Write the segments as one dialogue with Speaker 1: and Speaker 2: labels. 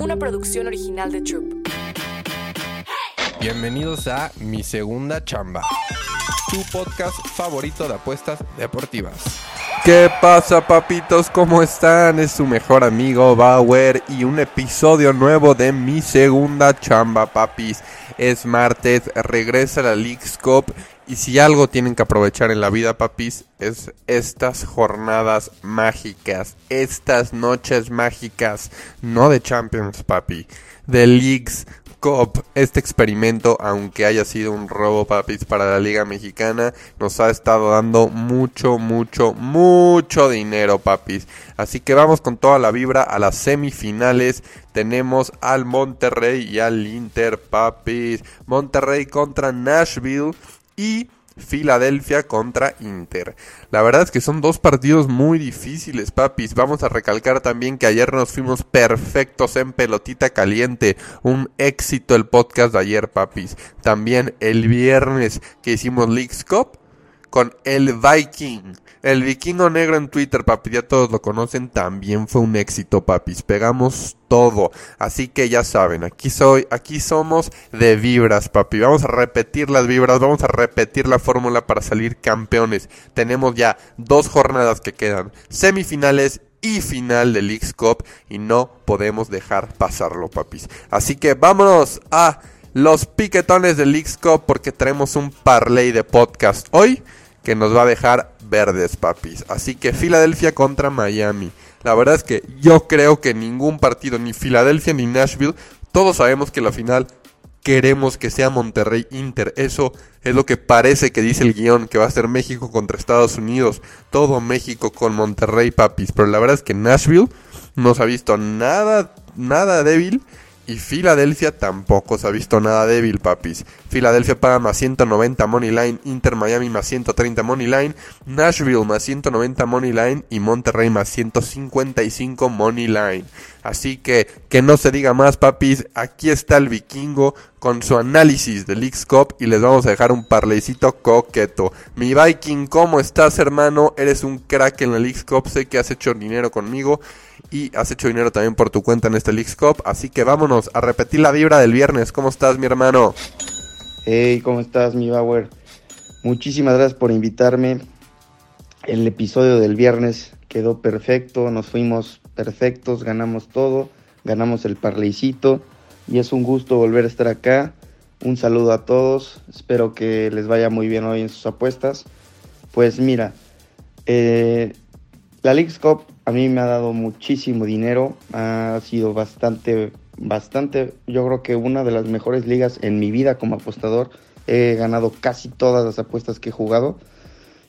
Speaker 1: una producción original de Troop.
Speaker 2: Bienvenidos a Mi Segunda Chamba, tu podcast favorito de apuestas deportivas. ¿Qué pasa papitos? ¿Cómo están? Es su mejor amigo Bauer y un episodio nuevo de Mi Segunda Chamba, papis. Es martes, regresa la League's Cup y si algo tienen que aprovechar en la vida, papis, es estas jornadas mágicas, estas noches mágicas, no de Champions, papi, de Leagues Cup. Este experimento, aunque haya sido un robo, papis, para la Liga Mexicana, nos ha estado dando mucho, mucho, mucho dinero, papis. Así que vamos con toda la vibra a las semifinales. Tenemos al Monterrey y al Inter, papis. Monterrey contra Nashville y Filadelfia contra Inter. La verdad es que son dos partidos muy difíciles, papis. Vamos a recalcar también que ayer nos fuimos perfectos en pelotita caliente. Un éxito el podcast de ayer, papis. También el viernes que hicimos Leagues Cup con el Viking. El vikingo negro en Twitter, papi, ya todos lo conocen, también fue un éxito, papis. Pegamos todo. Así que ya saben, aquí soy, aquí somos de vibras, papi. Vamos a repetir las vibras, vamos a repetir la fórmula para salir campeones. Tenemos ya dos jornadas que quedan, semifinales y final de Leagues Cup y no podemos dejar pasarlo, papis. Así que vámonos a los piquetones de Leagues Cup porque traemos un parlay de podcast hoy que nos va a dejar verdes, papis. Así que Filadelfia contra Miami. La verdad es que yo creo que ningún partido, ni Filadelfia ni Nashville, todos sabemos que la final queremos que sea Monterrey Inter. Eso es lo que parece que dice el guion, que va a ser México contra Estados Unidos. Todo México con Monterrey, papis. Pero la verdad es que Nashville no se ha visto nada, nada débil. Y Filadelfia tampoco se ha visto nada débil, papis. Filadelfia paga más 190 money line, Inter Miami más 130 money line, Nashville más 190 money line y Monterrey más 155 money line. Así que que no se diga más, papis. Aquí está el vikingo con su análisis de Leagues Cup y les vamos a dejar un parleycito coqueto. Mi Viking, ¿cómo estás, hermano? Eres un crack en la Leagues Cup. Sé que has hecho dinero conmigo y has hecho dinero también por tu cuenta en este Leagues. Así que vámonos a repetir la vibra del viernes. ¿Cómo estás, mi hermano?
Speaker 3: Hey, ¿cómo estás, mi Bauer? Muchísimas gracias por invitarme. El episodio del viernes quedó perfecto, nos fuimos perfectos, ganamos todo, ganamos el parleycito y es un gusto volver a estar acá. Un saludo a todos, espero que les vaya muy bien hoy en sus apuestas. Pues mira, eh, la Leagues a mí me ha dado muchísimo dinero, ha sido bastante, bastante, yo creo que una de las mejores ligas en mi vida como apostador. He ganado casi todas las apuestas que he jugado.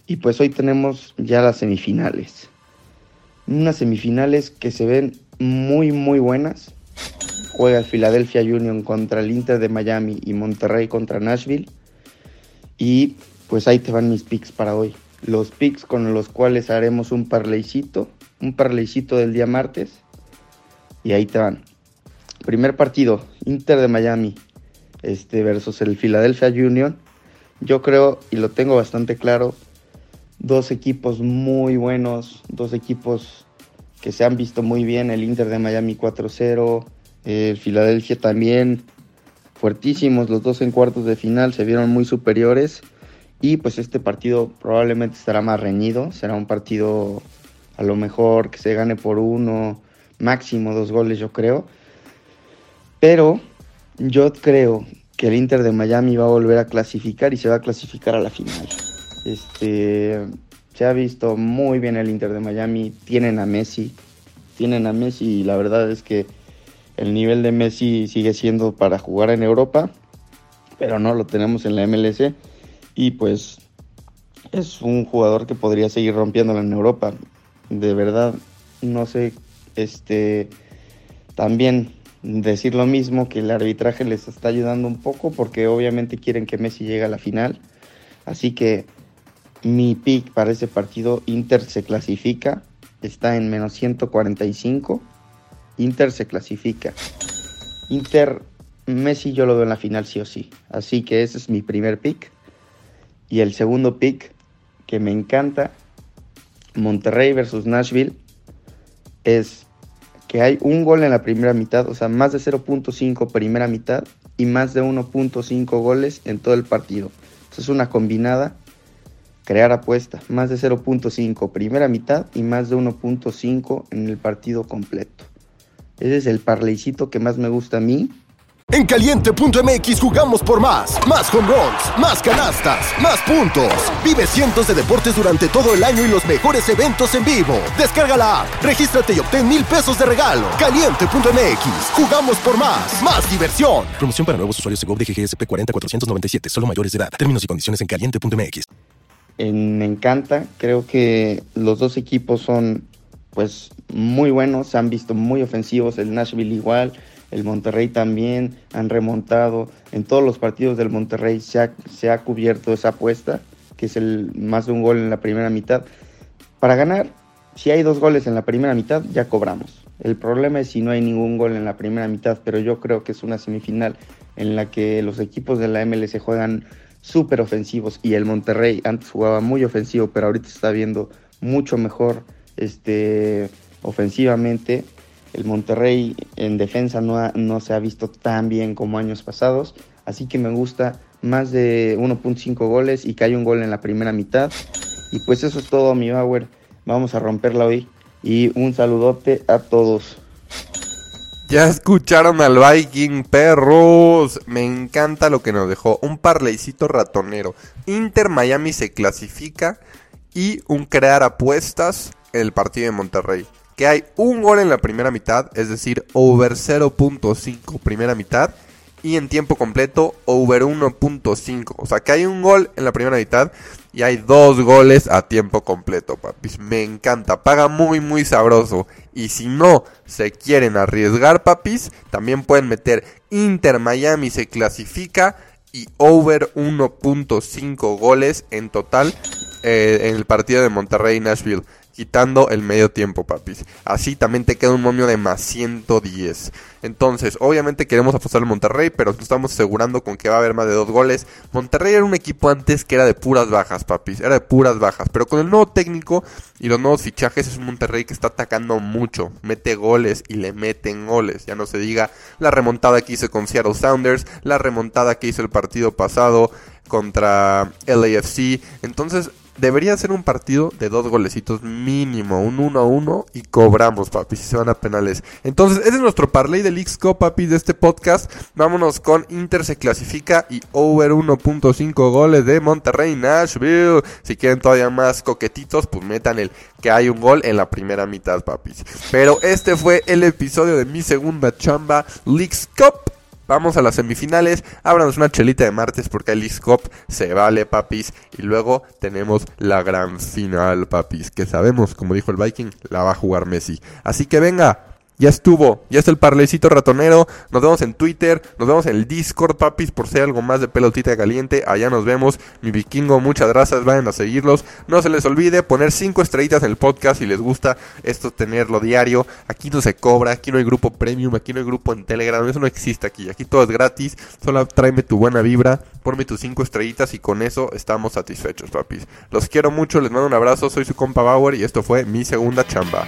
Speaker 3: Y pues hoy tenemos ya las semifinales. Unas semifinales que se ven muy, muy buenas. Juega el Philadelphia Union contra el Inter de Miami y Monterrey contra Nashville. Y pues ahí te van mis picks para hoy. Los picks con los cuales haremos un parleycito. Un parleycito del día martes. Y ahí te van. Primer partido, Inter de Miami este, versus el Philadelphia Union. Yo creo, y lo tengo bastante claro, dos equipos muy buenos, dos equipos que se han visto muy bien, el Inter de Miami 4-0, el Philadelphia también, fuertísimos, los dos en cuartos de final se vieron muy superiores y pues este partido probablemente estará más reñido, será un partido a lo mejor que se gane por uno, máximo dos goles yo creo, pero yo creo que el Inter de Miami va a volver a clasificar y se va a clasificar a la final. Este, se ha visto muy bien el Inter de Miami, tienen a Messi, tienen a Messi y la verdad es que el nivel de Messi sigue siendo para jugar en Europa, pero no lo tenemos en la MLS y pues es un jugador que podría seguir rompiéndola en Europa. De verdad, no sé, este también decir lo mismo, que el arbitraje les está ayudando un poco porque obviamente quieren que Messi llegue a la final. Así que mi pick para ese partido, Inter se clasifica, está en menos 145. Inter se clasifica. Inter, Messi yo lo veo en la final sí o sí. Así que ese es mi primer pick. Y el segundo pick, que me encanta, Monterrey versus Nashville, es que hay un gol en la primera mitad, o sea, más de 0.5 primera mitad y más de 1.5 goles en todo el partido. Entonces es una combinada, crear apuesta, más de 0.5 primera mitad y más de 1.5 en el partido completo. Ese es el parleycito que más me gusta a mí
Speaker 4: en caliente.mx jugamos por más. Más home runs, más canastas, más puntos. Vive cientos de deportes durante todo el año y los mejores eventos en vivo. Descarga la app, regístrate y obtén mil pesos de regalo. Caliente.mx, jugamos por más. Más diversión.
Speaker 5: Promoción para nuevos usuarios de GOV de GGSP 40497, solo mayores de edad. Términos y condiciones en caliente.mx.
Speaker 3: me encanta, creo que los dos equipos son pues muy buenos, se han visto muy ofensivos, el Nashville igual el Monterrey también han remontado. En todos los partidos del Monterrey se ha, cubierto esa apuesta, que es el más de un gol en la primera mitad. Para ganar, si hay dos goles en la primera mitad, ya cobramos. El problema es si no hay ningún gol en la primera mitad, pero yo creo que es una semifinal en la que los equipos de la MLS juegan súper ofensivos y el Monterrey antes jugaba muy ofensivo, pero ahorita está viendo mucho mejor este, ofensivamente el Monterrey en defensa no, no se ha visto tan bien como años pasados, así que me gusta más de 1.5 goles y que hay un gol en la primera mitad. Y pues eso es todo, mi Bauer. Vamos a romperla hoy. Y un saludote a todos.
Speaker 2: Ya escucharon al Viking, perros. Me encanta lo que nos dejó. Un parleycito ratonero. Inter Miami se clasifica y un crear apuestas en el partido de Monterrey que hay un gol en la primera mitad, es decir, over 0.5 primera mitad, y en tiempo completo over 1.5. O sea que hay un gol en la primera mitad y hay dos goles a tiempo completo, papis. Me encanta, paga muy muy sabroso. Y si no se quieren arriesgar, papis, también pueden meter Inter Miami se clasifica y over 1.5 goles en total eh, en el partido de Monterrey Nashville quitando el medio tiempo, papis. Así también te queda un momio de más 110. Entonces, obviamente queremos apostar al Monterrey, pero estamos asegurando con que va a haber más de dos goles. Monterrey era un equipo antes que era de puras bajas, papis. Era de puras bajas. Pero con el nuevo técnico y los nuevos fichajes es un Monterrey que está atacando mucho. Mete goles y le meten goles. Ya no se diga la remontada que hizo con Seattle Sounders, la remontada que hizo el partido pasado contra LAFC. Entonces, debería ser un partido de dos golecitos mínimo, un 1 a 1 y cobramos, papi, si se van a penales. Entonces, ese es nuestro parlay del X-Co, papi, de este podcast. Vámonos con Inter se clasifica y over 1.5 goles de Monterrey Nashville. Si quieren todavía más coquetitos, pues metan el que hay un gol en la primera mitad, papis. Pero este fue el episodio de mi segunda chamba, Leagues Cup. Vamos a las semifinales. Ábranos una chelita de martes porque el Cop se vale, papis. Y luego tenemos la gran final, papis. Que sabemos, como dijo el Viking, la va a jugar Messi. Así que venga, ya estuvo, ya está el parlecito ratonero. Nos vemos en Twitter, nos vemos en el Discord, papis, por ser algo más de pelotita caliente. Allá nos vemos. Mi vikingo, muchas gracias, vayan a seguirlos. No se les olvide poner 5 estrellitas en el podcast si les gusta esto tenerlo diario. Aquí no se cobra, aquí no hay grupo premium, aquí no hay grupo en Telegram, eso no existe aquí. Aquí todo es gratis. Solo tráeme tu buena vibra, ponme tus 5 estrellitas y con eso estamos satisfechos, papis. Los quiero mucho, les mando un abrazo, soy su compa Bauer y esto fue mi segunda chamba.